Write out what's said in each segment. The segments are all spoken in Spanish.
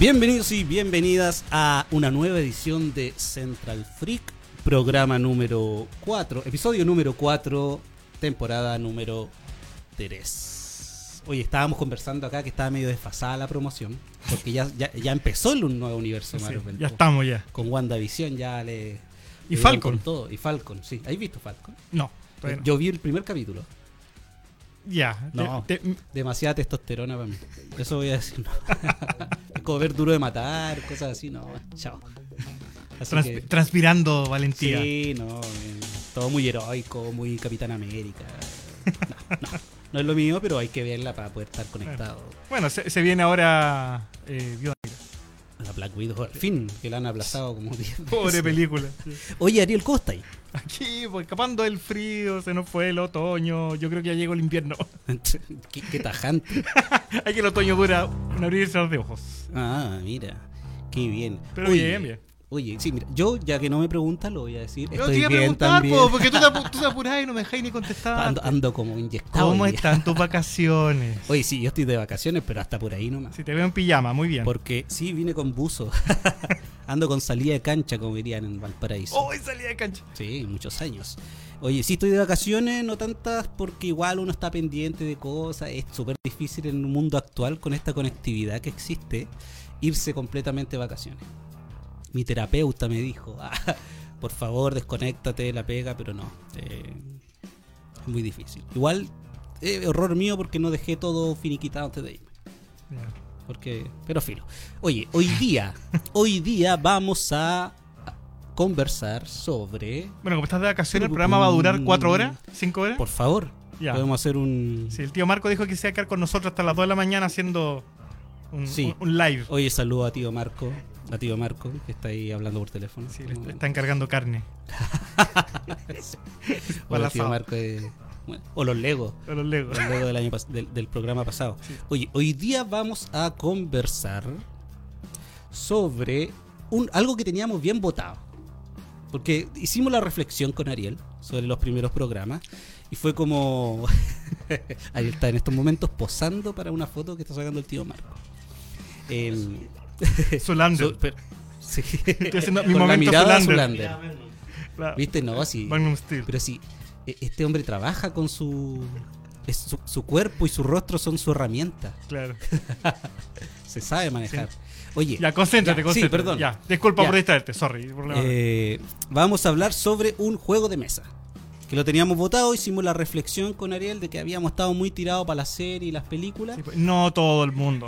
Bienvenidos y bienvenidas a una nueva edición de Central Freak, programa número 4, episodio número 4, temporada número 3. Oye, estábamos conversando acá que estaba medio desfasada la promoción, porque ya, ya, ya empezó el nuevo universo Sí, Marvel. ya estamos ya. Con WandaVision ya le... Y le Falcon. con todo. Y Falcon, sí. ¿Has visto Falcon? No, no. Yo vi el primer capítulo. ya. No. te- Demasiada testosterona para mí. Eso voy a decir. No. ver duro de matar, cosas así. No, chao. Así trans- que- Transpirando valentía. Sí, no. eh, todo muy heroico, muy Capitán América. No, no. No es lo mío, pero hay que verla para poder estar conectado. Bueno, se, se viene ahora eh, Viuda Negra. La Black Widow, al fin, que la han aplazado como 10 Pobre película. Oye, Ariel Costa ahí. Aquí, pues, escapando del frío, se nos fue el otoño. Yo creo que ya llegó el invierno. qué, qué tajante. Hay que el otoño dura un abrir y cerrar de ojos. Ah, mira. Qué bien. Pero bien, bien. Oye, sí, mira, yo ya que no me preguntas lo voy a decir. Yo Estoy te iba a bien preguntar, también. po, porque tú te, tú te apurás y no me dejáis ni contestar. Ando, ando como inyectado. ¿Cómo están tus vacaciones? Oye, sí, yo estoy de vacaciones, pero hasta por ahí nomás. Si te veo en pijama, muy bien. Porque sí, vine con buzo. ando con salida de cancha, como dirían en Valparaíso. ¡Oh, salí de cancha! Sí, muchos años. Oye, sí estoy de vacaciones, no tantas porque igual uno está pendiente de cosas. Es súper difícil en un mundo actual con esta conectividad que existe irse completamente de vacaciones. Mi terapeuta me dijo, "Ah, por favor desconéctate de la pega, pero no. eh, es muy difícil. Igual, eh, error mío porque no dejé todo finiquitado antes de irme. Porque, pero filo. Oye, hoy día, hoy día vamos a conversar sobre Bueno, como estás de vacaciones, el programa va a durar cuatro horas, cinco horas. Por favor, Ya. podemos hacer un. Sí, el tío Marco dijo que se iba a quedar con nosotros hasta las 2 de la mañana haciendo un, Sí. un- un live. Oye, saludo a tío Marco, a tío Marco, que está ahí hablando por teléfono. Sí, le, está encargando carne. Hola, al tío. Marco. eh, bueno, o los Legos. A los Legos. Los Legos del, año del, del programa pasado. Sí. Oye, hoy día vamos a conversar sobre un, algo que teníamos bien votado. Porque hicimos la reflexión con Ariel sobre los primeros programas y fue como... Ariel está en estos momentos posando para una foto que está sacando el tío Marco. Em, Zulander. so- pero- sí. Estoy haciendo mi Con la momento mirada Zoolander. Zoolander. Claro. ¿Viste? No, sí. Magnum Steel. Pero sí, e- este hombre trabaja con su, su... su cuerpo y su rostro son su herramienta. Claro. Se sabe manejar. Oye, Ya, concéntrate, Ya, concéntrate. Sí, perdón. Ya, disculpa Ya. por distraerte, sorry. por la- eh, vamos a hablar sobre un juego de mesa. Que lo teníamos votado, hicimos la reflexión con Ariel de que habíamos estado muy tirados para la serie y las películas. Sí, pues, no todo el mundo.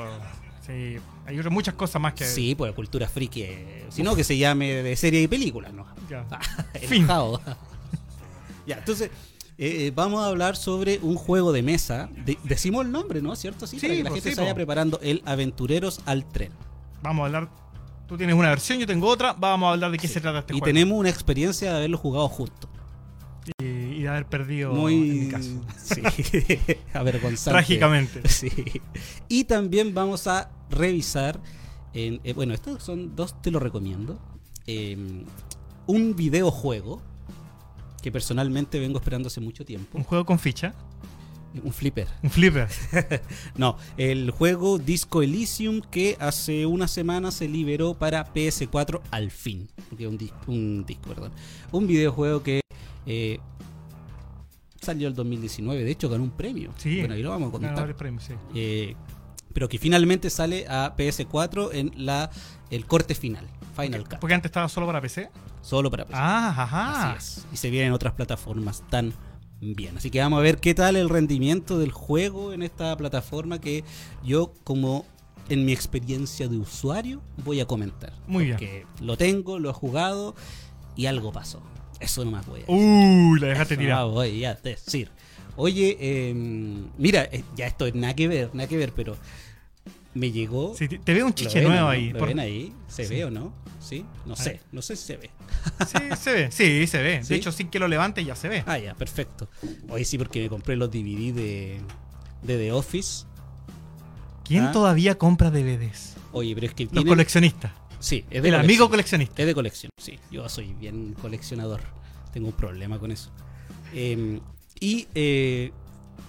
Sí, hay otras- muchas cosas más que. Sí, pues cultura friki. eh, sino que se llame de serie y película, ¿no? Ya. Fin. Fin. ya, entonces, eh, eh, vamos a hablar sobre un juego de mesa. De- decimos el nombre, ¿no? ¿Cierto? Sí, Sí, para que la pues, gente sí, se vaya preparando. El Aventureros al Tren. Vamos a hablar. Tú tienes una versión, yo tengo otra. Vamos a hablar de qué Sí. se trata este y juego. tenemos una experiencia de haberlo jugado juntos. Y, y haber perdido. Muy. En mi caso. Sí, avergonzante. Trágicamente. Sí. Y también vamos a revisar. en- eh, bueno, estos son dos, te lo recomiendo. eh, un videojuego que personalmente vengo esperando hace mucho tiempo. Un juego con ficha. Un flipper. Un flipper. No, el juego Disco Elysium que hace una semana se liberó para PS4 al fin. Porque un disco, perdón. Un videojuego que eh, salió el 2019. De hecho, ganó un premio. Sí. Bueno, ahí lo vamos a sí. Eh, pero que finalmente sale a PS4 en la el corte final. Final Cut. Porque antes estaba solo para PC. Solo para PS4. Ah, ajá. Así es. Y se vienen otras plataformas tan bien. Así que vamos a ver qué tal el rendimiento del juego en esta plataforma que yo como en mi experiencia de usuario voy a comentar. Muy bien. Que lo tengo, lo he jugado y algo pasó. Eso nomás voy a decir. Uy, la dejaste tirar. voy a decir. Oye, eh, mira, ya esto es nada que ver, nada que ver, pero me llegó... Sí, te, veo un ¿Lo chiche ven nuevo no? ahí. ¿Lo Por- ven ahí? ¿Se Sí. ve o no? ¿Sí? No sé, no sé si se ve. Sí, se ve. Sí, se ve. ¿Sí? De hecho, sin que lo levante ya se ve. Ah, ya, perfecto. Hoy sí, porque me compré los DVD de, de The Office. ¿Quién Ah. todavía compra DVDs? Oye, pero es que Los coleccionistas. Sí, es de El colección. amigo coleccionista. Es de colección, sí. Yo soy bien coleccionador. Tengo un problema con eso. Eh, y eh,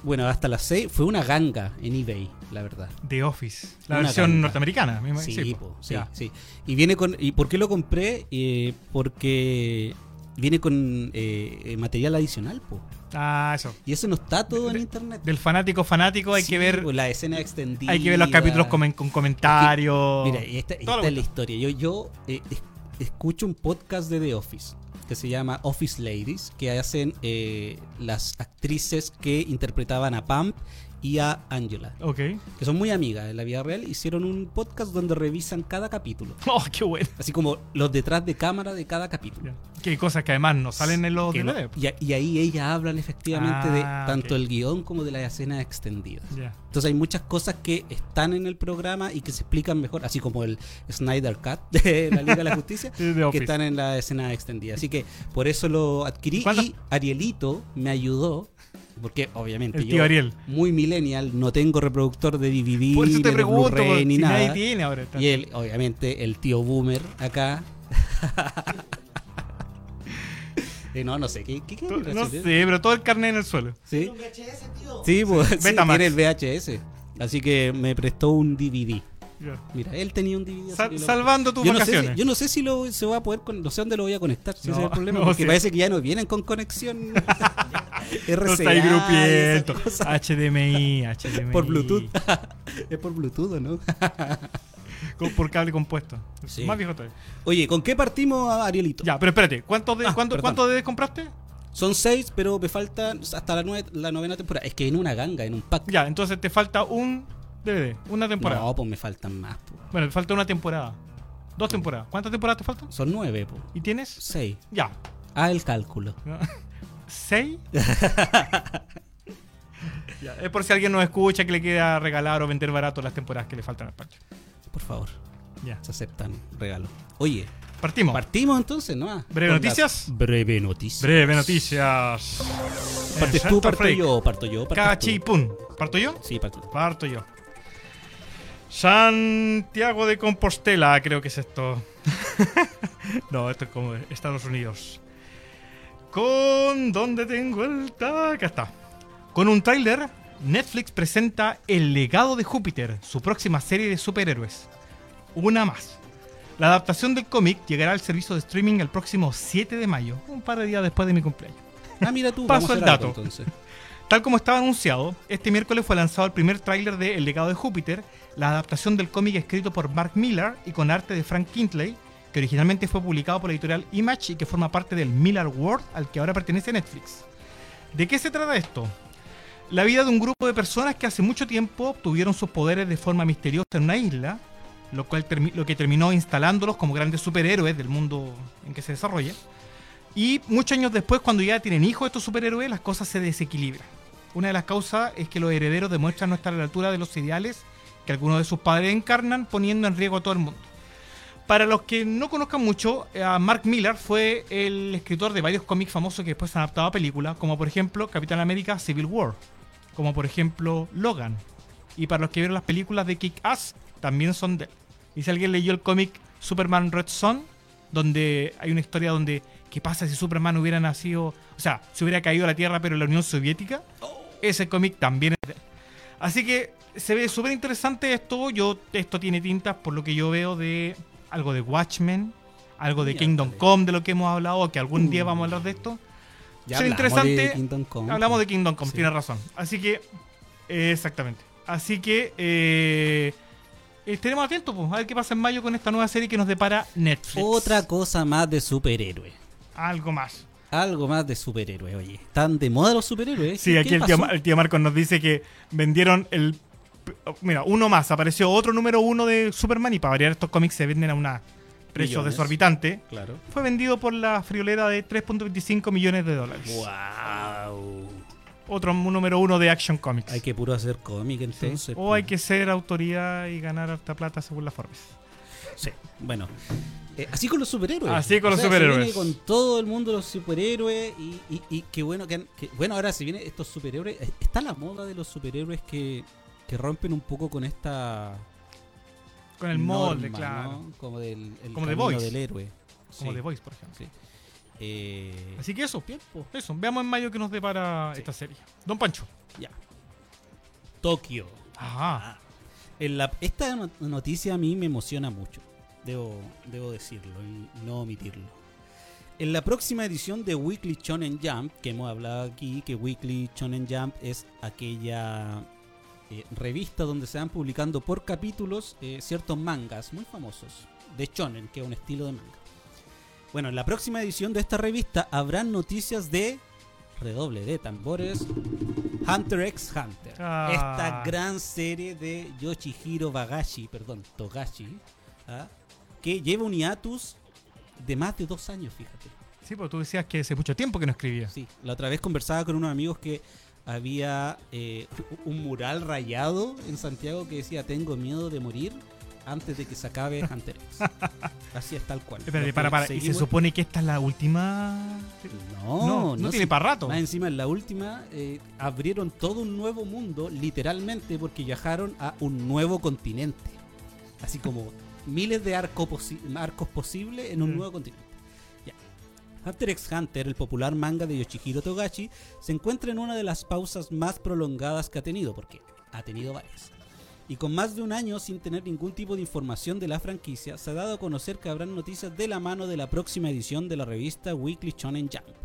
bueno, hasta las 6 fue una ganga en eBay, la verdad. The Office. La Una versión ganga. norteamericana. me imagino. Sí, po. sí, Ya. sí. Y viene con. ¿Y por qué lo compré? Eh, porque viene con eh, eh, material adicional, po. Ah, eso. Y eso no está todo en internet. Del fanático fanático hay Sí, que ver po, la escena extendida. hay que ver los capítulos con, con comentarios. Mira, y esta, esta es la historia. Yo, yo eh, es- escucho un podcast de The Office que se llama Office Ladies, que hacen eh, las actrices que interpretaban a Pam y a Angela, Ok. que son muy amigas en la vida real. Hicieron un podcast donde revisan cada capítulo, Oh, qué bueno. así como los detrás de cámara de cada capítulo. Ya. Que hay cosas que además no salen en los no- y, ahí ellas hablan efectivamente de Ah, tanto el guion como de las escenas extendidas. Ya. Entonces hay muchas cosas que están en el programa y que se explican mejor, así como el Snyder Cut de la Liga de la Justicia, que están en la escena extendida. Así que por eso lo adquirí ¿Cuántas- y Arielito me ayudó, porque obviamente El yo, tío Ariel. muy millennial, no tengo reproductor de DVD, Por eso ni te pregunto, ni si nada. nadie tiene ahora. Y él, obviamente, el tío Boomer acá. Eh, no, no sé, ¿qué, qué, No sé, pero todo el carnet en el suelo. ¿Sí? Sí, pues, sí, Betamax. tiene el VHS. Así que me prestó un DVD. Mira, él tenía un DVD. Sal- salvando tus yo no, sé vacaciones. si, yo no sé si lo, se va a poder, con- no sé dónde lo voy a conectar, si No, ese es el problema, no, porque sí. parece que ya no vienen con conexión RCA. No grupiento. HDMI, HDMI. Por Bluetooth. es por Bluetooth, ¿o ¿no? Con- por cable compuesto. Sí. Más viejo todavía. Oye, ¿con qué partimos, Arielito? Ya, pero espérate. ¿Cuántos de, Ah, cuánto. ¿cuántos de compraste? Son seis, pero me faltan hasta la, nueve- la novena temporada. Es que en una ganga, en un pack. Ya, entonces te falta un DVD, una temporada. No, pues me faltan más. po. Bueno, te falta una temporada. Dos temporadas. ¿Cuántas temporadas te faltan? Son nueve, po. ¿Y tienes? Seis. Ya. Ah, el cálculo. ¿Seis? Ya, Es por si alguien nos escucha que le queda regalar o vender barato las temporadas que le faltan al Pancho. Por favor, Ya. se aceptan regalos. Oye, Partimos. partimos entonces, ¿no? ¿Breve noticias? Breve noticias. Breve noticias. ¿Partes En tú, parto yo? ¿Parto yo? Cachipún. ¿Parto yo? Sí, parto. Parto yo. Santiago de Compostela, creo que es esto. no, esto es como Estados Unidos. Con. ¿Dónde tengo el? Acá está. Con un tráiler, Netflix presenta El legado de Júpiter, su próxima serie de superhéroes. Una más. La adaptación del cómic llegará al servicio de streaming el próximo 7 de mayo, un par de días después de mi cumpleaños. Ah, mira tú, Paso vamos a el algo, dato. entonces. Tal como estaba anunciado, este miércoles fue lanzado el primer tráiler de El legado de Júpiter, la adaptación del cómic escrito por Mark Millar y con arte de Frank Kintley, que originalmente fue publicado por la editorial Image y que forma parte del Millar World al que ahora pertenece Netflix. ¿De qué se trata esto? La vida de un grupo de personas que hace mucho tiempo obtuvieron sus poderes de forma misteriosa en una isla, lo, cual lo que terminó instalándolos como grandes superhéroes del mundo en que se desarrolla. Y muchos años después, cuando ya tienen hijos estos superhéroes, las cosas se desequilibran. Una de las causas es que los herederos demuestran no estar a la altura de los ideales que algunos de sus padres encarnan, poniendo en riesgo a todo el mundo. Para los que no conozcan mucho, eh, Mark Millar fue el escritor de varios cómics famosos que después se han adaptado a películas, como por ejemplo Capitán América Civil War, como por ejemplo Logan. Y para los que vieron las películas de Kick-Ass, también son de él. Y si alguien leyó el cómic Superman Red Son, donde hay una historia donde qué pasa si Superman hubiera nacido, o sea, se hubiera caído a la Tierra pero en la Unión Soviética, ese cómic también es de él. Así que se ve súper interesante esto. Yo, esto tiene tintas por lo que yo veo de algo de Watchmen, algo de. Kingdom Come, de lo que hemos hablado, que algún día Uh. vamos a hablar de esto. Ya interesante. de Kingdom Come. Hablamos de Kingdom Come, Sí. tiene razón. Así que, eh, exactamente. Así que, eh, estaremos atentos pues, a ver qué pasa en mayo con esta nueva serie que nos depara Netflix. Otra cosa más de superhéroe. Algo más. Algo más de superhéroe, oye. ¿Están de moda los superhéroes? Sí, ¿Qué- aquí el tío, el tío Marcos nos dice que vendieron el. Mira, uno más. Apareció otro número uno de Superman y para variar estos cómics se venden a un precio desorbitante. Claro. Fue vendido por la friolera de 3.25 millones de dólares. Wow. Otro número uno de Action Comics. Hay que puro hacer cómic entonces. o hay que ser autoridad y ganar harta plata según la Forbes. Sí, bueno. Eh, así con los superhéroes. Así con los superhéroes. viene con todo el mundo los superhéroes y, y, y qué bueno que, han- que- bueno ahora se vienen estos superhéroes. eh, Está la moda de los superhéroes que, que rompen un poco con esta Con el molde, claro. ¿no? Como del el Como camino Voice. del héroe. Como Sí, The Voice, por ejemplo. sí. Eh, Así que eso, eso. Veamos en mayo que nos depara Sí. esta serie. Don Pancho. ya. Tokio. Ajá. Ah. En la- esta no- noticia a mí me emociona mucho, debo, debo decirlo y no omitirlo. En la próxima edición de Weekly Shonen Jump, que hemos hablado aquí, que Weekly Shonen Jump es aquella eh, revista donde se van publicando por capítulos eh, ciertos mangas muy famosos de shonen, que es un estilo de manga. Bueno, en la próxima edición de esta revista habrán noticias de redoble de tambores Hunter x Hunter. Ah. Esta gran serie de Yoshihiro Bagashi, perdón, Togashi, ¿ah? que lleva un hiatus de más de dos años, fíjate. Sí, porque tú decías que hace mucho tiempo que no escribía. Sí, la otra vez conversaba con unos amigos que había eh, un mural rayado en Santiago que decía tengo miedo de morir antes de que se acabe Hunter X. Así es tal cual. Espérate, para, para. ¿Y se supone que esta es la última? No, no, no tiene para rato. Más encima, en la última eh, abrieron todo un nuevo mundo, literalmente, porque viajaron a un nuevo continente. Así como miles de arco posi- arcos posibles en un Mm. nuevo continente. Hunter x Hunter, el popular manga de Yoshihiro Togashi, se encuentra en una de las pausas más prolongadas que ha tenido, porque ha tenido varias. Y con más de un año sin tener ningún tipo de información de la franquicia, se ha dado a conocer que habrán noticias de la mano de la próxima edición de la revista Weekly Shonen Jump.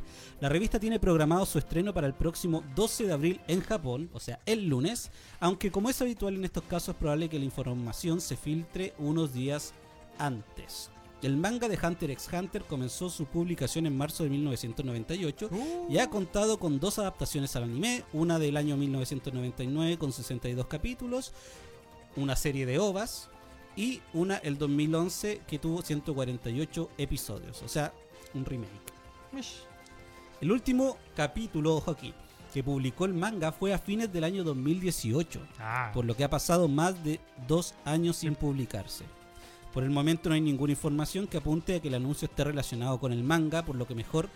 La revista tiene programado su estreno para el próximo 12 de abril en Japón, o sea, el lunes, aunque como es habitual en estos casos es probable que la información se filtre unos días antes. El manga de Hunter x Hunter comenzó su publicación en marzo de 1998 y ha contado con dos adaptaciones al anime, una del año 1999 con 62 capítulos, una serie de ovas y una el 2011 que tuvo 148 episodios, o sea, un remake. Mish. El último capítulo, ojo aquí, que publicó el manga fue a fines del año 2018, Ah, por lo que ha pasado más de dos años sin publicarse. Por el momento no hay ninguna información que apunte a que el anuncio esté relacionado con el manga, por lo que mejor,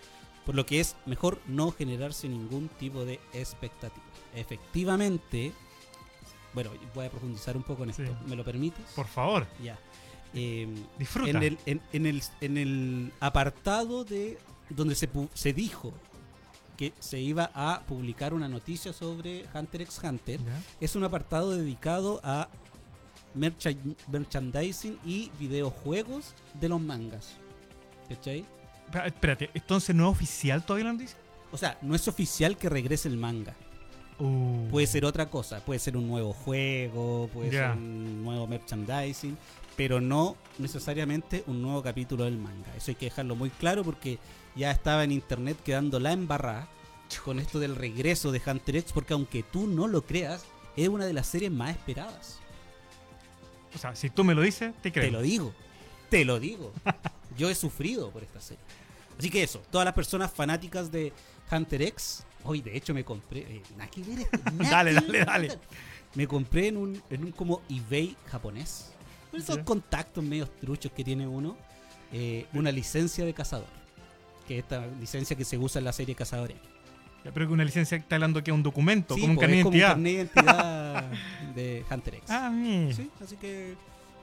por lo que es mejor no generarse ningún tipo de expectativa. Efectivamente, bueno, voy a profundizar un poco en esto. Sí. ¿Me lo permites? por favor, Ya. Eh, disfruta. en el, en, en el, en el apartado de donde se, se dijo que se iba a publicar una noticia sobre Hunter x Hunter, Ya. es un apartado dedicado a mercha- merchandising y videojuegos de los mangas. ¿Cachai? Espera- Espérate, entonces no es oficial todavía noticia. O sea, no es oficial que regrese el manga. Uh. Puede ser otra cosa, puede ser un nuevo juego, puede ser un nuevo merchandising, pero no necesariamente un nuevo capítulo del manga. Eso hay que dejarlo muy claro porque ya estaba en internet quedando la embarrada con esto del regreso de Hunter X, porque aunque tú no lo creas, es una de las series más esperadas. O sea, si tú me lo dices, te creo. Te lo digo, te lo digo. Yo he sufrido por esta serie. Así que eso, todas las personas fanáticas de Hunter X, hoy de hecho me compré, eh, ver esto, nada Dale, dale, dale. Me compré en un, en un como eBay japonés. Esos Ya. contactos medios truchos que tiene uno. eh, una licencia de cazador. Que es esta licencia que se usa en la serie Cazadores. Ya, Pero que una licencia está hablando que es un documento, Sí, como un pues, carnet de como un identidad. de identidad de Hunter X. Ah, mira. Sí, así que.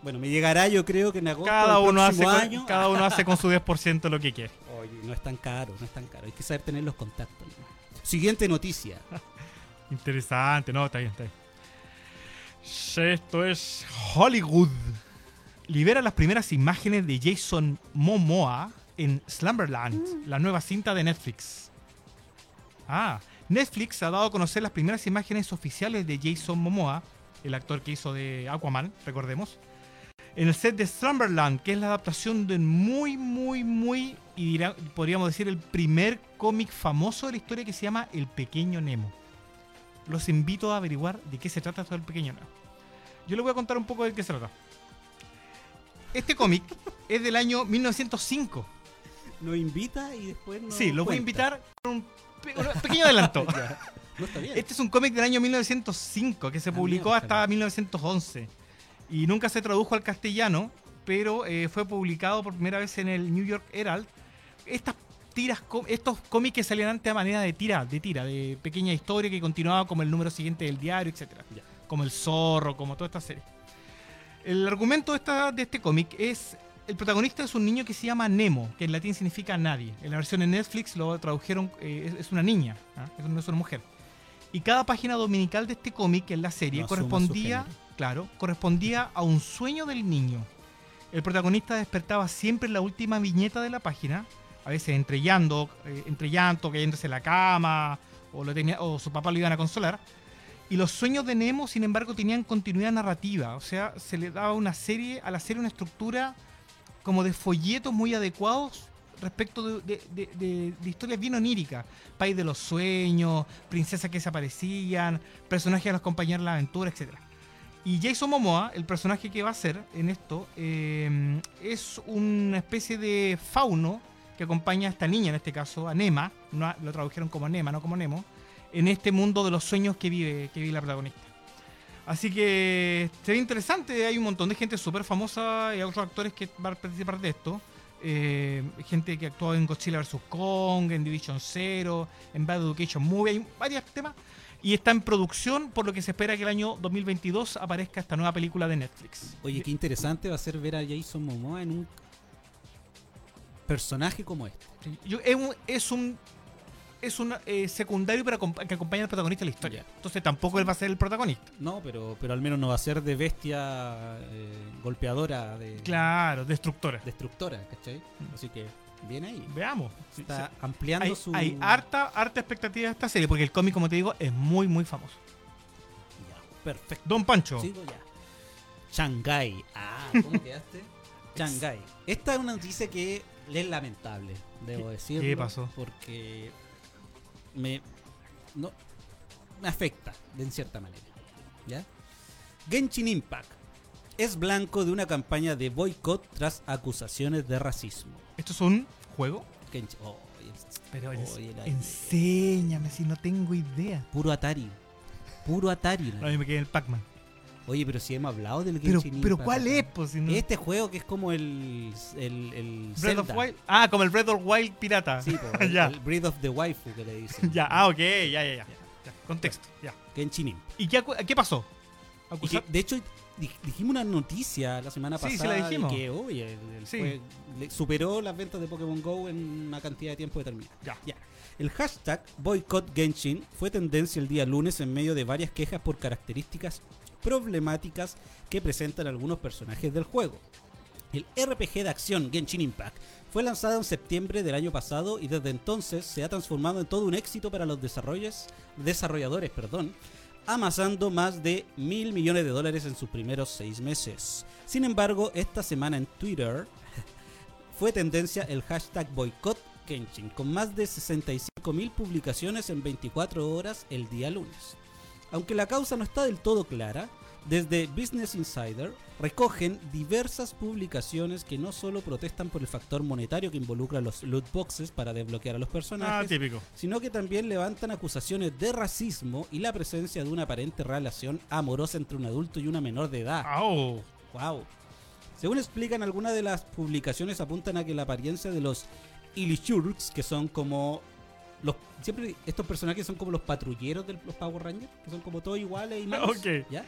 Bueno, me llegará yo creo que en agosto Cada del uno, hace con, cada uno hace con su 10% lo que quiere. Oye, no es tan caro, no es tan caro. Hay que saber tener los contactos. ¿no? Siguiente noticia. Interesante, no, está bien, está bien. Esto es Hollywood. Libera las primeras imágenes de Jason Momoa en Slumberland, la nueva cinta de Netflix. Ah, Netflix ha dado a conocer las primeras imágenes oficiales de Jason Momoa, el actor que hizo de Aquaman, recordemos, en el set de Slumberland, que es la adaptación de muy, muy, muy, y dirá- podríamos decir el primer cómic famoso de la historia que se llama El Pequeño Nemo los invito a averiguar de qué se trata todo el pequeño Nemo. Yo les voy a contar un poco de qué se trata. Este cómic es del año 1905. Nos invita y después nos sí, los voy a invitar con un, un pequeño adelanto. Ya. No está bien. Este es un cómic del año 1905 que se Ah, publicó miércoles. hasta 1911 y nunca se tradujo al castellano, pero eh, fue publicado por primera vez en el New York Herald. Estas tiras, estos cómics que salían antes a manera de tira, de tira, de pequeña historia que continuaba como el número siguiente del diario, etcétera, como el zorro, como toda esta serie. El argumento de, esta, de este cómic es el protagonista es un niño que se llama Nemo, que en latín significa nadie. En la versión de Netflix lo tradujeron, eh, es, es una niña, ¿ah? Es- no es una mujer. Y cada página dominical de este cómic en la serie No correspondía, claro, correspondía a un sueño del niño. El protagonista despertaba siempre en la última viñeta de la página, a veces entre llanto, eh, entre llanto, cayéndose en la cama, o, lo tenía, o su papá lo iban a consolar. Y los sueños de Nemo, sin embargo, tenían continuidad narrativa. O sea, se le daba una serie, a la serie una estructura como de folletos muy adecuados respecto de, historias bien oníricas. País de los sueños, princesas que se aparecían, personajes a los compañeros de la aventura, etc. Y Jason Momoa, el personaje que va a ser en esto, eh, es una especie de fauno que acompaña a esta niña, en este caso a Nema, no lo tradujeron como Nema, no como Nemo, en este mundo de los sueños que vive, que vive la protagonista. Así que se ve interesante, hay un montón de gente súper famosa y otros actores que van a participar de esto. Eh, gente que actuó en Godzilla vs. Kong, en Division Zero, en Bad Education Movie, hay varios temas. Y está en producción, por lo que se espera que el año 2022 aparezca esta nueva película de Netflix. Oye, qué interesante va a ser ver a Jason Momoa en un personaje como este. Yo- es un, es un, es un eh, secundario para que acompaña al protagonista de la historia. Entonces tampoco él va a ser el protagonista. No, pero, pero al menos no va a ser de bestia eh, golpeadora, de Claro, destructora. destructora, ¿cachai? Así que bien ahí. Veamos. Está sí. ampliando Hay, su. hay harta, harta expectativa de esta serie, porque el cómic, como te digo, es muy, muy famoso. Ya, perfecto. Don Pancho. Sigo ya. Shanghai. Ah, ¿cómo quedaste? Shanghai. Esta es una noticia que es lamentable, debo ¿Qué- decirlo. qué pasó? Porque me, no, me afecta de en cierta manera. ¿Ya? Genshin Impact es blanco de una campaña de boicot tras acusaciones de racismo. ¿Esto es un juego? Genshin, oh, Pero enséñame si no tengo idea. puro Atari. Puro Atari. A mí me quedé el Pac-Man. Oye, pero si hemos hablado del Pero, Genshin pero Impact ¿cuál es? Pues, si no- Este juego que es como el. el, el Breath of. Wild. Ah, como el Breath of Wild pirata. Sí, po, el, Ya. el Breath of the Waifu que le dicen. ya, ah, ok, ya, ya, ya. Ya, Contexto, ya. Genshin Impact. ¿Y qué, pasó? Y Acusar- que, de hecho, di- dijimos una noticia la semana Sí, sí, pasada la dijimos. de que oye, el- el Sí. fue- superó las ventas de Pokémon Go en una cantidad de tiempo determinada. Ya. Ya. El hashtag Boycott Genshin fue tendencia el día lunes en medio de varias quejas por características problemáticas que presentan algunos personajes del juego. El RPG de acción Genshin Impact fue lanzado en septiembre del año pasado y desde entonces se ha transformado en todo un éxito para los desarrolladores, perdón, amasando más de mil millones de dólares en sus primeros seis meses. Sin embargo, esta semana en Twitter fue tendencia el hashtag boycott Genshin, con más de 65 mil publicaciones en 24 horas el día lunes. Aunque la causa no está del todo clara, desde Business Insider recogen diversas publicaciones que no solo protestan por el factor monetario que involucra los loot boxes para desbloquear a los Ah, personajes, típico. sino que también levantan acusaciones de racismo y la presencia de una aparente relación amorosa entre un adulto y una menor de edad. Wow. Según explican, algunas de las publicaciones apuntan a que la apariencia de los Illichurks, que son como los siempre estos personajes son como los patrulleros de los Power Rangers, que son como todos iguales y malos. ¿ya?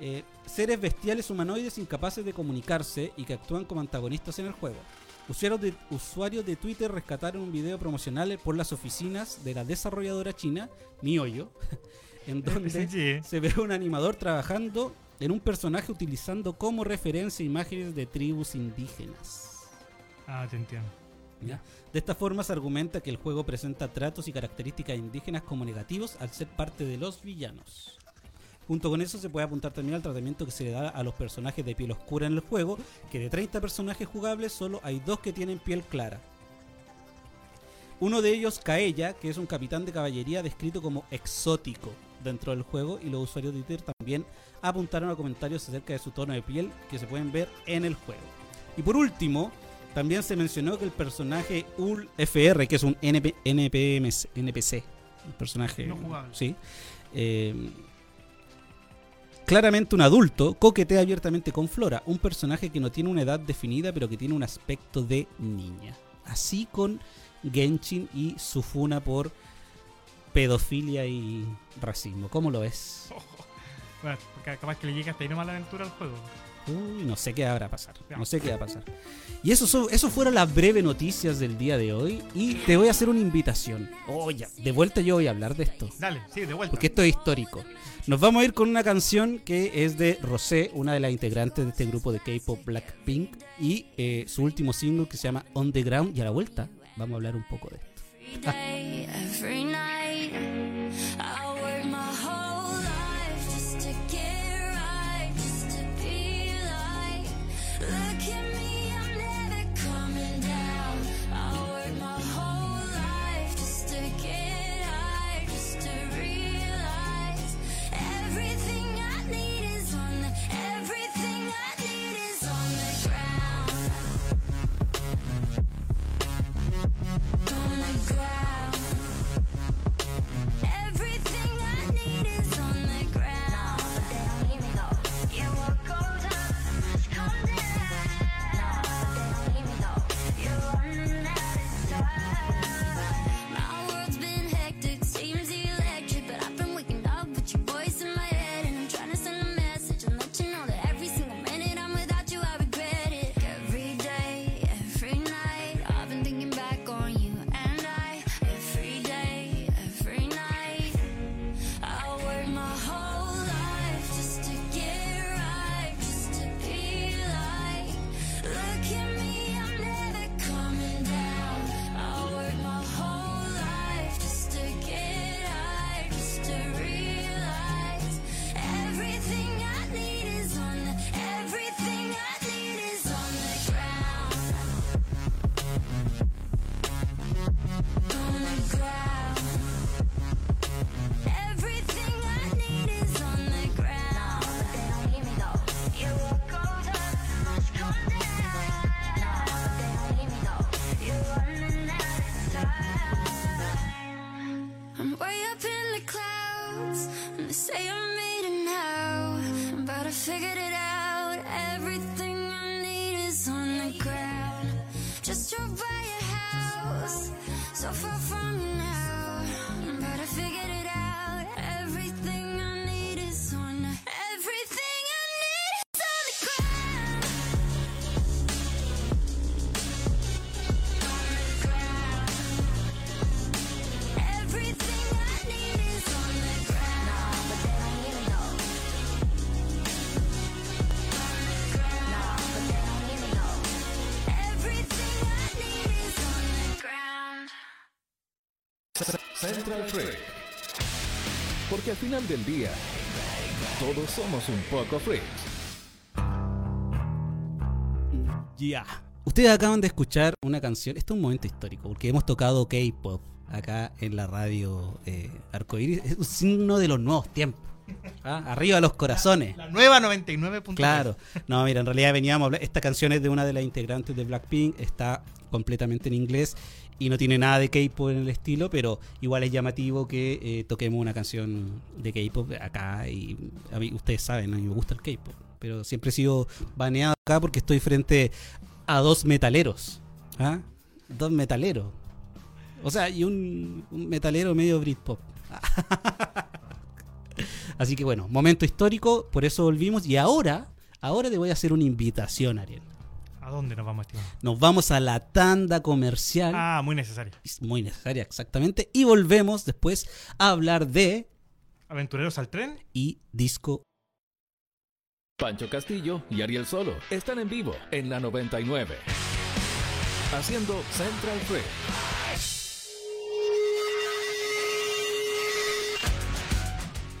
Eh, seres bestiales humanoides incapaces de comunicarse y que actúan como antagonistas en el juego. Usuarios de, usuarios de Twitter rescataron un video promocional por las oficinas de la desarrolladora china, Mihoyo, en donde sí. se ve un animador trabajando en un personaje utilizando como referencia imágenes de tribus indígenas. Ah, te entiendo. De esta forma se argumenta que el juego presenta tratos y características indígenas como negativos al ser parte de los villanos. Junto con eso se puede apuntar también al tratamiento que se le da a los personajes de piel oscura en el juego, que de 30 personajes jugables solo hay dos que tienen piel clara. Uno de ellos, Kaella, que es un capitán de caballería descrito como exótico dentro del juego, y los usuarios de Twitter también apuntaron a comentarios acerca de su tono de piel que se pueden ver en el juego. Y por último, también se mencionó que el personaje Ul FR, que es un NP, NPC, personaje. No jugable. Sí. eh, claramente un adulto coquetea abiertamente con Flora, un personaje que no tiene una edad definida, pero que tiene un aspecto de niña. Así con Genshin y su funa por pedofilia y racismo. ¿Cómo lo ves? Bueno, porque capaz que le llega hasta ahí nomás la aventura al juego. Uy, no sé qué habrá a pasar. No sé qué va a pasar. Y eso, son- eso fueron las breves noticias del día de hoy. Y te voy a hacer una invitación. Oh, ya. De vuelta yo voy a hablar de esto. Dale, sí, de vuelta. Porque esto es histórico. Nos vamos a ir con una canción que es de Rosé, una de las integrantes de este grupo de K-pop Blackpink. Y eh, su último single que se llama On the Ground. Y a la vuelta vamos a hablar un poco de esto. Porque al final del día, todos somos un poco freaks. Ya. Ustedes acaban de escuchar una canción. Esto es un momento histórico porque hemos tocado K-pop acá en la radio eh, Arcoiris. Es un signo de los nuevos tiempos. ¿ah? Arriba los corazones. La nueva 99.3. Claro. No, mira, en realidad veníamos a hablar. Esta canción es de una de las integrantes de Blackpink. Está completamente en inglés y no tiene nada de K-pop en el estilo, pero igual es llamativo que eh, toquemos una canción de K-pop acá. Y a mí, ustedes saben, a mí me gusta el K-pop, pero siempre he sido baneado acá porque estoy frente a dos metaleros. ¿ah? Dos metaleros. O sea, y un, un metalero medio Britpop. Así que bueno, momento histórico, por eso volvimos. Y ahora, ahora te voy a hacer una invitación, Ariel. ¿A dónde nos vamos, estimado? Nos vamos a la tanda comercial. Ah, muy necesario. Es muy necesaria, exactamente. Y volvemos después a hablar de Aventureros al tren. y disco. Pancho Castillo y Ariel Solo están en vivo en la 99. Haciendo Central Freak.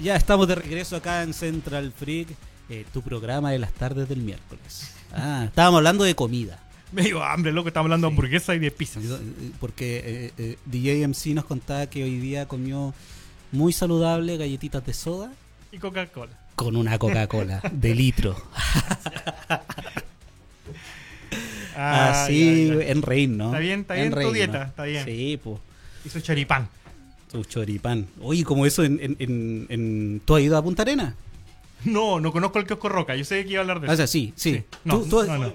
Ya estamos de regreso acá en Central Freak, eh, tu programa de las tardes del miércoles. Ah, estábamos hablando de comida. Me dio hambre, loco. Estamos hablando de hamburguesa y de pizza. Eh, Porque eh, eh, DJ MC nos contaba que hoy día comió muy saludable galletitas de soda Y Coca-Cola. con una Coca-Cola de litro. Ah, Así ya, ya. en reír, ¿no? Está bien, está En bien tu reír, dieta, ¿no? está bien. Sí, pues. Y su choripán. Su choripán. Oye, como eso en, en, en, en- ¿Tú has ido a Punta Arena? No, no conozco el kiosco Roca. Yo sé que iba a hablar de Ah, o eso. sea, sí, sí. Sí. No, Tú- tú- no, no.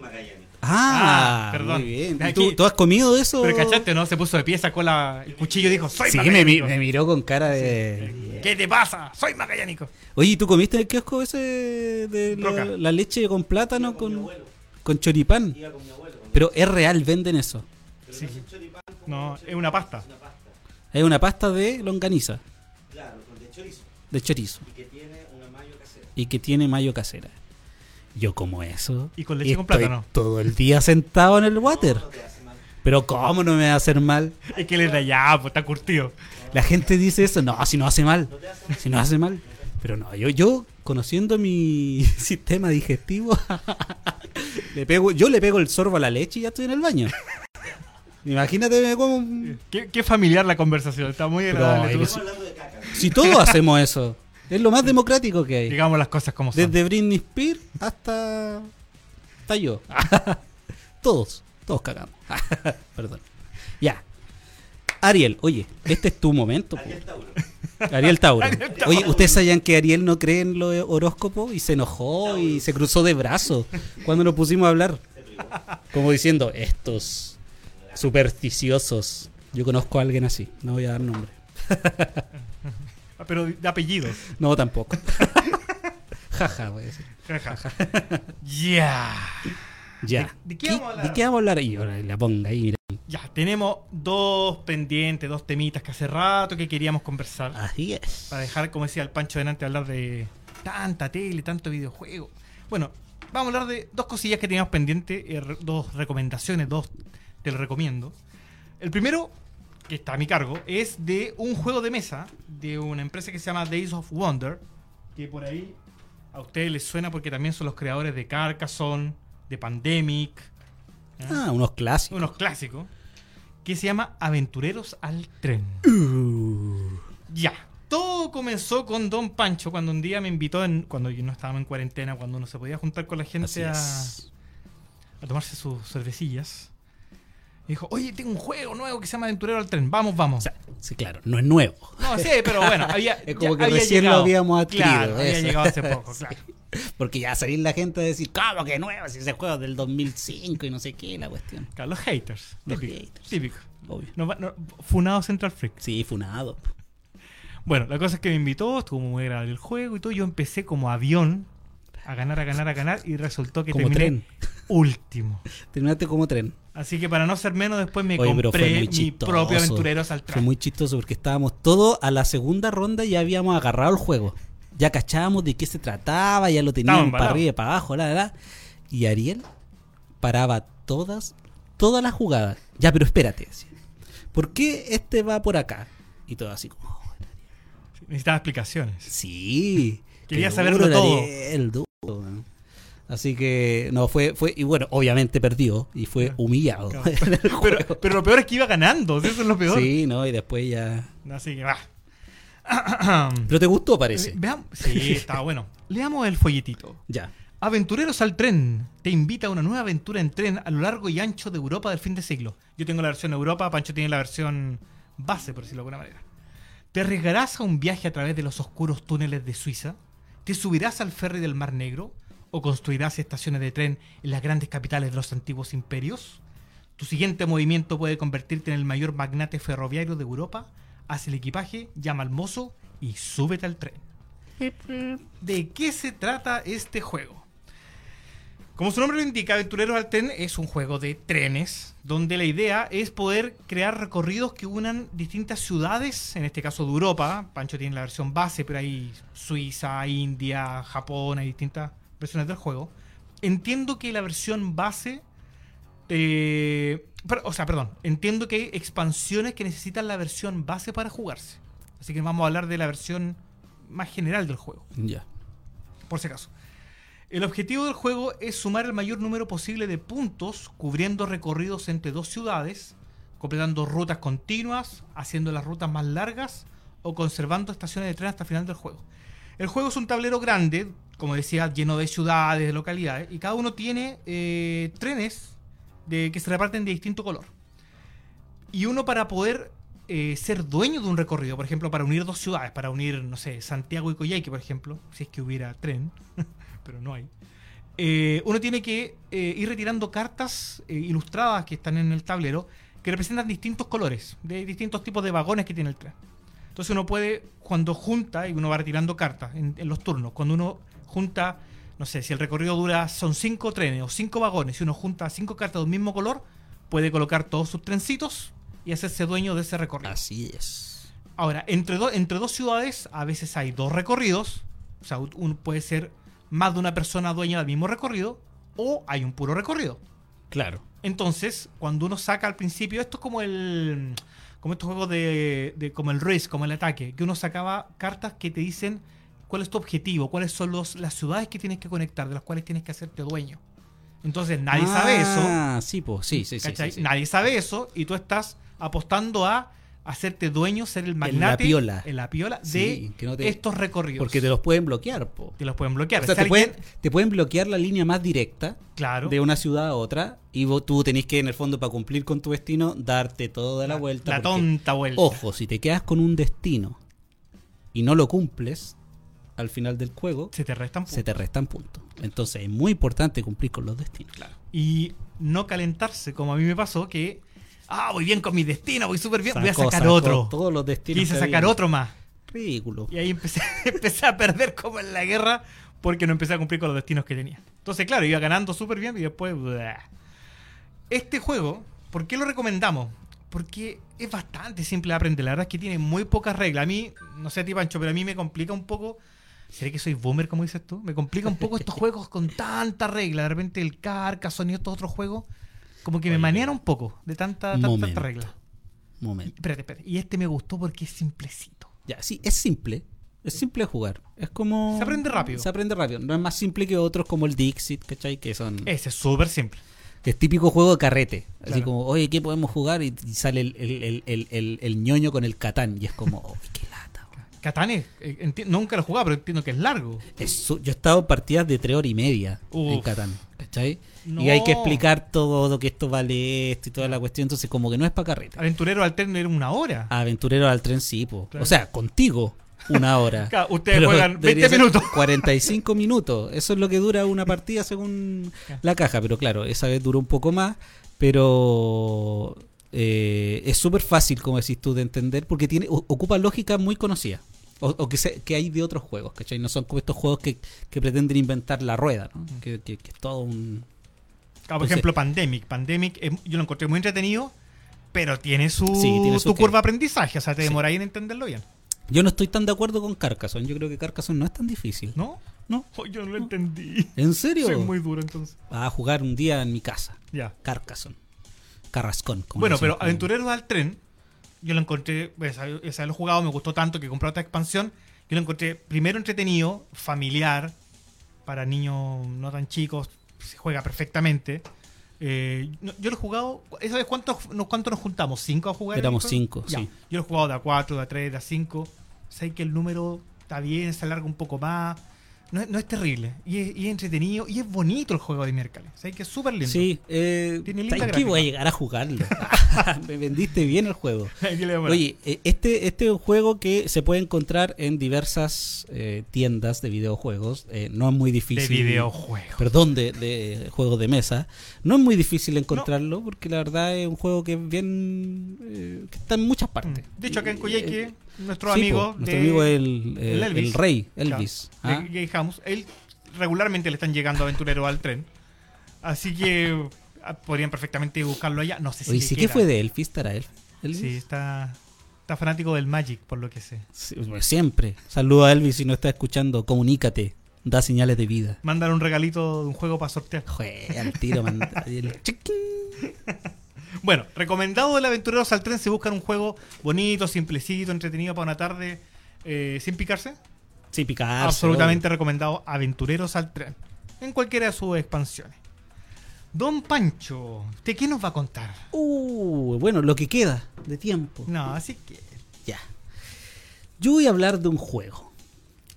Ah, Ah, perdón. Muy bien. ¿Y Aquí- tú, tú has comido eso? Pero cachaste, ¿no? Se puso de pie, sacó la, el cuchillo y dijo, soy Sí, me, mi- magallánico. me miró con cara de... ¿Qué te pasa? Soy magallánico. Oye, ¿y ¿tú comiste en el kiosco ese de la, la leche con plátano con, con choripán? Pero es real, venden eso. Sí. No, es una pasta. Es una pasta de longaniza. de chorizo. Y que tiene mayo casera. Yo como eso. Y con leche con estoy plátano. Todo el día sentado en el water. Pero ¿cómo no me va a hacer mal? Es que le da ya, pues está curtido. La gente dice eso, no, si no hace mal, si no hace mal. Pero no, yo, yo conociendo mi sistema digestivo, le pego, yo le pego el sorbo a la leche y ya estoy en el baño. Imagínate me como un- Qué, qué familiar la conversación, está muy Pero, agradable. si, si todos hacemos eso, es lo más democrático que hay. Digamos las cosas como son. Desde Britney Spears hasta, hasta yo. todos, todos cagamos. Perdón. Ya. Ariel, oye, este es tu momento. po. Ariel Tauro. Oye, ¿ustedes sabían que Ariel no cree en los horóscopos? Y se enojó y se cruzó de brazos cuando nos pusimos a hablar. Como diciendo, estos supersticiosos. Yo conozco a alguien así, no voy a dar nombre. Pero de apellidos. No, tampoco. Jaja, voy a decir. Jaja. Ya. Ya. ¿De- de qué vamos a hablar? ¿De qué vamos a hablar? Y ahora la ponga ahí, mira. Ya, tenemos dos pendientes, dos temitas que hace rato que queríamos conversar. Así es. Para dejar, como decía el Pancho delante, hablar de tanta tele, tanto videojuego. Bueno, vamos a hablar de dos cosillas que teníamos pendientes, eh, dos recomendaciones, dos te lo recomiendo. El primero, que está a mi cargo, es de un juego de mesa de una empresa que se llama Days of Wonder, que por ahí a ustedes les suena porque también son los creadores de Carcassonne, de Pandemic, ¿eh? Ah, unos clásicos. unos clásicos, que se llama Aventureros al Tren. Ya. Todo comenzó con Don Pancho cuando un día me invitó, en, cuando yo no estábamos en cuarentena, cuando uno se podía juntar con la gente a tomarse sus cervecillas. Y dijo, oye, tengo un juego nuevo que se llama Aventurero al Tren, vamos, vamos. O sea, sí, claro, no es nuevo. no, sí, pero bueno, había, Es como que había recién lo llegado. habíamos adquirido, Claro, había llegado hace poco, Sí. claro. Porque ya salir la gente a decir, ¿cómo que nuevo? Si ese juego es del 2005 y no sé qué, la cuestión. Claro, los haters. Los típico, haters. Típico. Obvio. No va- no- funado Central Freak. Sí, funado. Bueno, la cosa es que me invitó, estuvo muy agradable el juego y todo. Yo empecé como avión a ganar, a ganar, a ganar y resultó que Como terminé tren. último. Terminaste como tren. Así que para no ser menos, después me Oye, compré mi propio Aventureros al Fue muy chistoso porque estábamos todos a la segunda ronda y ya habíamos agarrado el juego. Ya cachábamos de qué se trataba, ya lo teníamos para arriba y para abajo, la, la. Y Ariel paraba todas, todas las jugadas. Ya, pero espérate. decía. ¿Por qué este va por acá? Y todo así como, "Oh, Necesitaba explicaciones. sí. Quería saberlo todo. Ariel. Así que, no, fue, fue, y bueno, obviamente perdió y fue humillado. Claro. Pero, lo peor es que iba ganando, eso es lo peor. Sí, no, y después ya. Así que va. Pero te gustó, parece. Veamos. Sí, estaba bueno. Leamos el folletito. Ya. Aventureros al tren te invita a una nueva aventura en tren a lo largo y ancho de Europa del fin de siglo. Yo tengo la versión Europa, Pancho tiene la versión base, por decirlo de alguna manera. ¿Te arriesgarás a un viaje a través de los oscuros túneles de Suiza? ¿Te subirás al ferry del Mar Negro? ¿O construirás estaciones de tren en las grandes capitales de los antiguos imperios? Tu siguiente movimiento puede convertirte en el mayor magnate ferroviario de Europa. Haz el equipaje, llama al mozo y súbete al tren. ¿De qué se trata este juego? Como su nombre lo indica, Aventureros al Tren es un juego de trenes, donde la idea es poder crear recorridos que unan distintas ciudades, en este caso de Europa. Pancho tiene la versión base, pero hay Suiza, India, Japón, hay distintas versiones del juego. Entiendo que la versión base... eh, pero- o sea, perdón, entiendo que hay expansiones que necesitan la versión base para jugarse. Así que vamos a hablar de la versión más general del juego Ya. por si acaso. El objetivo del juego es sumar el mayor número posible de puntos, cubriendo recorridos entre dos ciudades, completando rutas continuas, haciendo las rutas más largas o conservando estaciones de tren hasta el final del juego. El juego es un tablero grande, como decía, lleno de ciudades, de localidades, y cada uno tiene eh, trenes de, que se reparten de distinto color. Y uno para poder eh, ser dueño de un recorrido, por ejemplo, para unir dos ciudades, para unir, no sé, Santiago y Coyhaique, por ejemplo, si es que hubiera tren, pero no hay. eh, uno tiene que ir retirando cartas ilustradas que están en el tablero que representan distintos colores, de distintos tipos de vagones que tiene el tren. Entonces uno puede, cuando junta, y uno va retirando cartas en los turnos, cuando uno junta, no sé, si el recorrido dura, son cinco trenes o cinco vagones, si uno junta cinco cartas de un mismo color, puede colocar todos sus trencitos y hacerse dueño de ese recorrido. Así es. Ahora, entre, do- entre dos ciudades a veces hay dos recorridos. O sea, uno puede ser más de una persona dueña del mismo recorrido o hay un puro recorrido. Claro. Entonces, cuando uno saca al principio, esto es como el como estos juegos de, de- como el risk, como el ataque, que uno sacaba cartas que te dicen cuál es tu objetivo, cuáles son los, las ciudades que tienes que conectar, de las cuales tienes que hacerte dueño. Entonces, nadie sabe eso. Ah, sí, pues, sí, sí, sí, sí, sí. Nadie sabe eso y tú estás apostando a hacerte dueño, ser el magnate piola. en la piola Sí, de que no te- estos recorridos. Porque te los pueden bloquear, po. Te los pueden bloquear. O sea, Si te alguien- pueden, te pueden bloquear la línea más directa claro, de una ciudad a otra y vos, tú tenés que, en el fondo, para cumplir con tu destino, darte toda la, vuelta. la porque, tonta vuelta. Ojo, si te quedas con un destino y no lo cumples al final del juego, Se te restan se te restan puntos. Entonces es muy importante cumplir con los destinos. Y no calentarse, como a mí me pasó, que, ah, voy bien con mi destino, voy súper bien, voy a sacar sacó otro. Todos los destinos. Quise sacar había. otro más. Ridículo. Y ahí empecé, empecé a perder como en la guerra porque no empecé a cumplir con los destinos que tenía. Entonces, claro, iba ganando súper bien y después... blah. Este juego, ¿por qué lo recomendamos? Porque es bastante simple de aprender. La verdad es que tiene muy pocas reglas. A mí, no sé a ti, Pancho, pero a mí me complica un poco... ¿Será que soy boomer, como dices tú? Me complica un poco estos juegos con tanta regla. De repente el Carcassonne y estos otros juegos, como que me Oye, manean un poco de tanta, tanta, tanta momento. regla. Y, Momento. espérate, espérate. Y este me gustó porque es simplecito. Ya, sí, es simple. Es simple jugar. Es como. Se aprende rápido. Se aprende rápido. No es más simple que otros como el Dixit, ¿cachai? Que son. Ese es súper simple. Que es típico juego de carrete. Así Claro. como, oye, ¿qué podemos jugar? Y, y sale el, el, el, el, ñoño con el Catán. Y es como, oh. Catán es, eh, enti- nunca lo he jugado, pero entiendo que es largo. Es su- yo he estado en partidas de tres horas y media en. Catán. ¿Cachai? No. Y hay que explicar todo, que esto vale esto y toda la cuestión. Entonces, como que no es para carrete. Aventurero alterno era una hora. Aventurero al tren, sí, po. Claro. O sea, contigo, una hora. Claro, ustedes Pero juegan 20 debería ser minutos. 45 minutos. Eso es lo que dura una partida según la caja. Pero claro, esa vez duró un poco más. Pero eh, es súper fácil, como decís tú, de entender. Porque tiene o- ocupa lógica muy conocida. O, o que, se- que hay de otros juegos, ¿cachai? No son como estos juegos que, que pretenden inventar la rueda, ¿no? Que, que- que es todo un... Claro, por Entonces- ejemplo, Pandemic. Pandemic yo lo encontré muy entretenido, pero tiene su, Sí, tiene su curva de aprendizaje. O sea, te Sí. demoráis en entenderlo bien. Yo no estoy tan de acuerdo con Carcassonne. Yo creo que Carcassonne no es tan difícil. ¿No? No. Oh, yo no lo entendí. ¿En serio? Soy muy duro entonces. A jugar un día en mi casa. Ya. Carcassonne. Carrascón. como Bueno, pero Aventureros al tren, yo lo encontré, esa, esa lo he jugado, me gustó tanto que compré otra expansión. Yo lo encontré primero entretenido, familiar, para niños no tan chicos, se juega perfectamente. Eh, no- yo lo he jugado, ¿esa vez cuántos nos, cuántos nos juntamos? ¿Cinco a jugar? Éramos cinco, Ya. sí. Yo lo he jugado de a 4, de a 3, de a 5. Sé que el número está bien, se alarga un poco más. No, es- no es terrible. Y es, y es entretenido. Y es bonito el juego de miércoles. Sé que es súper lindo. Sí, eh, gráfica. voy a llegar a jugarlo. Me vendiste bien el juego. Oye, eh, este, este es un juego que se puede encontrar en diversas eh, tiendas de videojuegos. Eh, no es muy de difícil. videojuegos. Perdón, de, de juegos de mesa. No es muy difícil encontrarlo porque la verdad es un juego que es bien. eh, que está en muchas partes. De hecho, acá en Coyhaique, nuestro sí, amigo. po, nuestro amigo el, eh, el Elvis. el rey, claro, Elvis. de ¿ah? Gay House, él regularmente le están llegando aventureros al tren. Así que ah, podrían perfectamente buscarlo allá. No sé si. Oye, sí que queda. fue de Elvis, estará él. Elvis? Sí, está, está fanático del Magic, por lo que sé. Sí, pues siempre. Saludo a Elvis si no está escuchando. Comunícate. Da señales de vida. Mándale un regalito de un juego para sortear. Jue, al tiro, man. El chiquín. Bueno, recomendado del Aventureros al Tren si buscan un juego bonito, simplecito, entretenido para una tarde eh, sin picarse. Sí, picarse. Absolutamente recomendado Aventureros al Tren. En cualquiera de sus expansiones. Don Pancho, ¿de qué nos va a contar? Uh, bueno, lo que queda de tiempo. No, así que. Ya. Yo voy a hablar de un juego.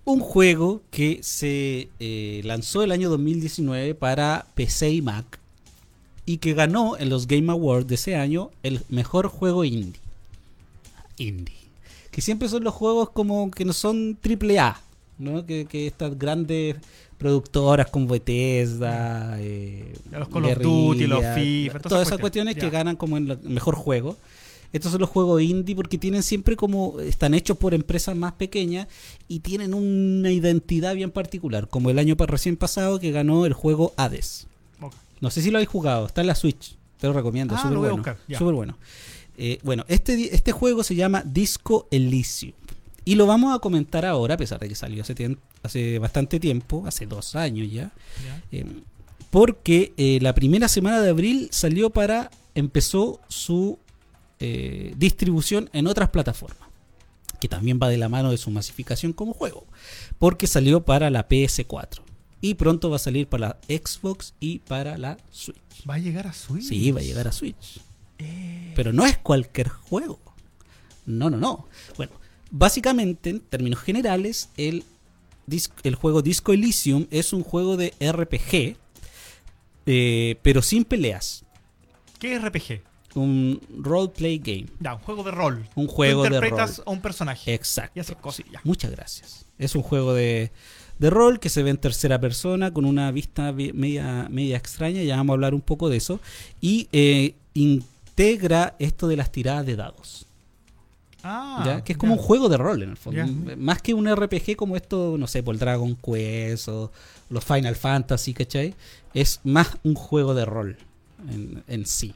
Un juego que se eh, lanzó el año 2019 para PC y Mac y que ganó en los Game Awards de ese año el mejor juego indie. Indie. Que siempre son los juegos como que no son triple A. ¿no? Que, que estas grandes productoras como Bethesda, eh, Los Call of Duty, los FIFA, todas todas esas cuestiones que ganan como en el mejor juego. Estos son los juegos indie porque tienen siempre como están hechos por empresas más pequeñas y tienen una identidad bien particular, como el año recién pasado que ganó el juego Hades. No sé si lo habéis jugado, está en la Switch. Te lo recomiendo, Ah, súper bueno. buscar. Súper bueno. Eh, bueno, este, este juego se llama Disco Elysium. Y lo vamos a comentar ahora, a pesar de que salió hace, bastante tiempo, hace dos años ya. Ya. eh, porque eh, la primera semana de abril salió para. empezó su distribución en otras plataformas. Que también va de la mano de su masificación como juego. Porque salió para la PS4. Y pronto va a salir para la Xbox y para la Switch. Va a llegar a Switch. Sí, va a llegar a Switch. Eh, Pero no es cualquier juego. No, no, no. Bueno, básicamente, en términos generales, el, el juego Disco Elysium es un juego de RPG, eh, pero sin peleas. ¿Qué RPG? Un roleplay game. Ya, un juego de rol. Un juego Tú de rol. a un personaje. Exacto. Y haces cosas. Muchas gracias. Es un juego de, de rol que se ve en tercera persona con una vista vi- media, media extraña. Ya vamos a hablar un poco de eso. Y eh, integra esto de las tiradas de dados. Ah, ¿ya? Que es como un juego de rol en el fondo. Más que un RPG como esto, no sé, por el Dragon Quest o los Final Fantasy, ¿cachai? Es más un juego de rol en, en sí.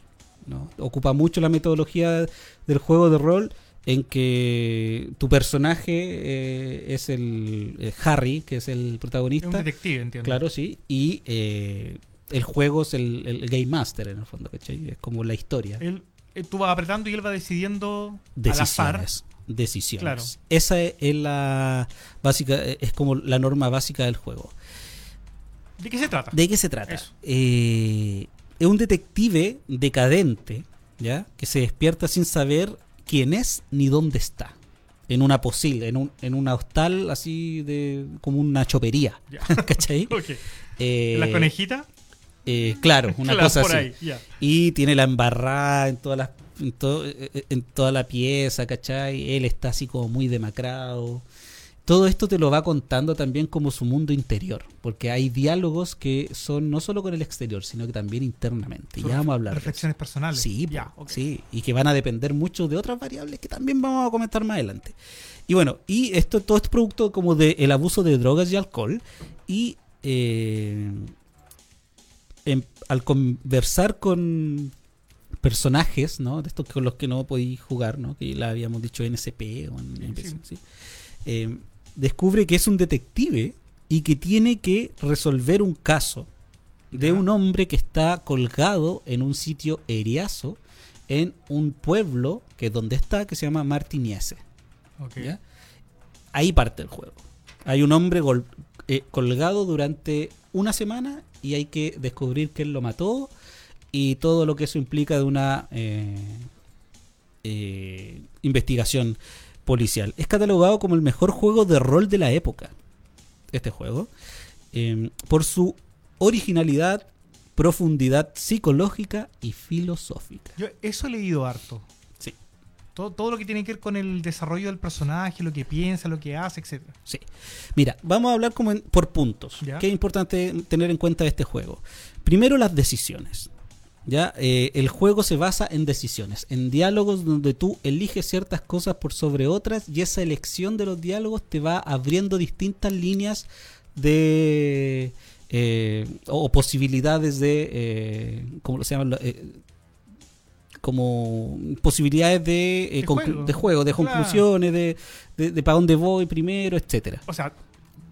¿no? Ocupa mucho la metodología del juego de rol en que tu personaje eh, es el eh, Harry, que es el Es un protagonista. detective, entiendo. Claro, sí. Y eh, el juego es el, el Game Master en el fondo, ¿cachai? Es como la historia. Él, tú vas apretando y él va decidiendo al azar. decisiones. Decisiones. Claro. Esa es, es la básica, es como la norma básica del juego. ¿De qué se trata? ¿De qué se trata? Es un detective decadente, ¿ya? Que se despierta sin saber quién es ni dónde está. En una posible, en un, en una hostal así de como una chopería. ¿Cachai? Eh, ¿La conejita? eh, claro, una Claro, cosa así. ahí. Y tiene la embarrada en todas las en, to- eh, en toda la pieza, ¿cachai? Él está así como muy demacrado. Todo esto te lo va contando también como su mundo interior, porque hay diálogos que son no solo con el exterior, sino que también internamente. Sus ya vamos a hablar. de. Reflexiones personales. Sí, ya. po, ok. sí, y que van a depender mucho de otras variables que también vamos a comentar más adelante. Y bueno, y esto todo es producto como del abuso de drogas y alcohol y eh, em- al conversar con personajes, ¿no? De estos con los que no podéis jugar, ¿no? Que la habíamos dicho en SP o en Sí, sí. Eh, descubre que es un detective y que tiene que resolver un caso de un hombre que está colgado en un sitio eriazo en un pueblo que es donde está, que se llama Martiniese. Ahí parte el juego. Hay un hombre eh, colgado durante una semana y hay que descubrir quién lo mató y todo lo que eso implica de una eh, eh, investigación policial. Es catalogado como el mejor juego de rol de la época. Este juego. eh, por su originalidad, profundidad psicológica y filosófica. Yo eso he leído harto. Sí. Todo, todo lo que tiene que ver con el desarrollo del personaje, lo que piensa, lo que hace, etcétera. Sí. Mira, vamos a hablar como en- por puntos. Ya. ¿Qué es importante tener en cuenta de este juego? Primero, las decisiones. ¿Ya? Eh, el juego se basa en decisiones, en diálogos donde tú eliges ciertas cosas por sobre otras y esa elección de los diálogos te va abriendo distintas líneas de... eh, o, posibilidades de... Eh, ¿Cómo se llaman? Eh, como posibilidades de, eh, De juego. de juego, de Claro. conclusiones, de, de, de para dónde voy primero, etcétera. O sea,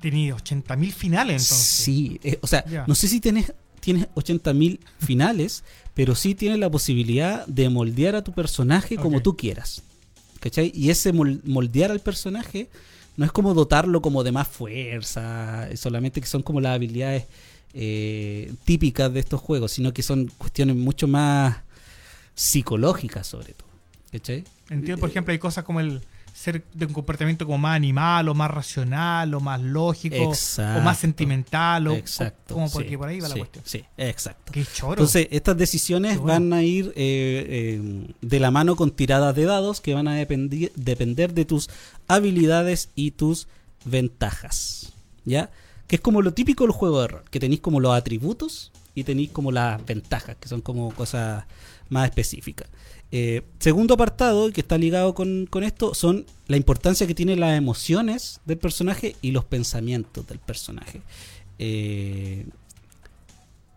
tenía 80.000 finales entonces. Sí, eh, o sea, no sé si tienes, tienes 80.000 finales, pero sí tienes la posibilidad de moldear a tu personaje como tú quieras. ¿Cachai? Y ese mol- moldear al personaje no es como dotarlo como de más fuerza, eh, solamente que son como las habilidades eh, típicas de estos juegos, sino que son cuestiones mucho más psicológicas sobre todo. ¿Cachai? Entiendo, por ejemplo, hay cosas como el ser de un comportamiento como más animal, o más racional, o más lógico, o más sentimental, o Exacto. como sí, porque por ahí va la sí, cuestión. Sí, exacto. Qué choro. Entonces, estas decisiones bueno. van a ir eh, eh, de la mano con tiradas de dados que van a dependi- depender de tus habilidades y tus ventajas. ¿Ya? Que es como lo típico del juego de rol, que tenéis como los atributos y tenéis como las ventajas, que son como cosas más específicas. Eh, segundo apartado, que está ligado con, esto, son la importancia que tienen las emociones del personaje y los pensamientos del personaje. Eh,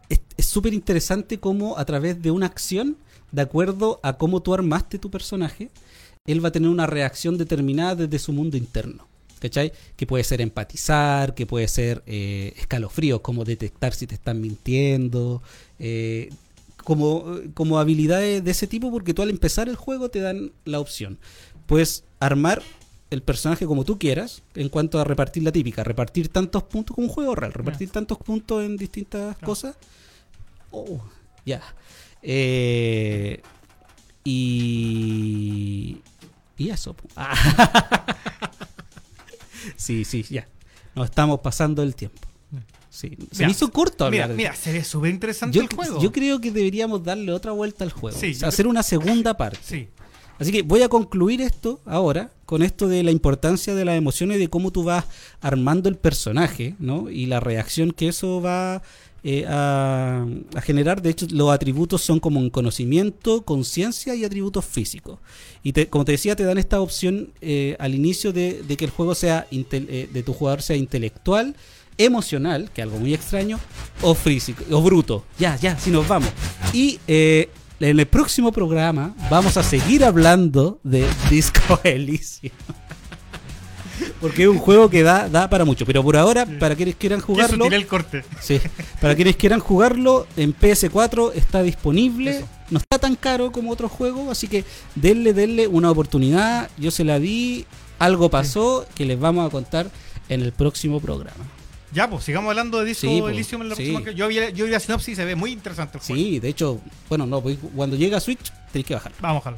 es es súper interesante cómo a través de una acción, de acuerdo a cómo tú armaste tu personaje, él va a tener una reacción determinada desde su mundo interno. ¿Cachai? Que puede ser empatizar, que puede ser eh, escalofríos, como detectar si te están mintiendo, eh, como, como habilidades de ese tipo, porque tú al empezar el juego te dan la opción. Puedes armar el personaje como tú quieras, en cuanto a repartir la típica, repartir tantos puntos como un juego real, repartir tantos puntos en distintas Claro. cosas. Oh, ya. Eh, y. Y eso. Ah. sí, sí, ya. Nos estamos pasando el tiempo. Sí. Se me hizo corto hablar. Mira, mira, se ve súper interesante yo, el juego. yo creo que deberíamos darle otra vuelta al juego. Sí, O sea, yo hacer una segunda parte. Sí, Así que voy a concluir esto ahora con esto de la importancia de las emociones de cómo tú vas armando el personaje, ¿no? Y la reacción que eso va eh, a, a generar. De hecho, los atributos son como un conocimiento, conciencia y atributos físicos. Y te- como te decía, te dan esta opción eh, al inicio de, de que el juego sea intel- eh, de tu jugador sea intelectual, emocional, que es algo muy extraño, o físico, o bruto. Ya, ya, si nos vamos. Y eh, en el próximo programa vamos a seguir hablando de Disco Elysium. Porque es un juego que da, da para mucho. Pero por ahora, para quienes quieran jugarlo, el corte. sí, para quienes quieran jugarlo, en PS4 está disponible. Eso. No está tan caro como otros juegos, así que denle, denle una oportunidad. Yo se la di, algo pasó que les vamos a contar en el próximo programa. Ya, pues sigamos hablando de Disco Sí, pues, Elysium en la sí. próxima. Yo vi, yo vi la sinopsis y se ve muy interesante el juego. Sí, de hecho, bueno, no, pues, cuando llega a Switch tenéis que bajar. Vamos, ojalá.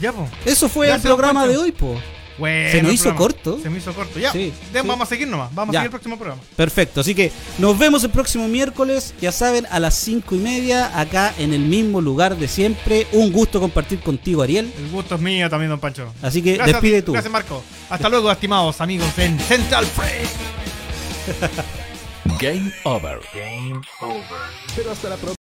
Ya, pues. Eso fue el programa de hoy, po. Bueno, Se nos hizo programa. corto. Se me hizo corto. Ya, Sí, de- sí. vamos a seguir nomás. Vamos Ya. a seguir el próximo programa. Perfecto, así que nos vemos el próximo miércoles, ya saben, a las cinco y media, acá en el mismo lugar de siempre. Un gusto compartir contigo, Ariel. El gusto es mío también, don Pancho. Así que Gracias, despide tú. Gracias, Marco. Hasta luego, estimados amigos en Central Free. Game over. Pero hasta la próxima.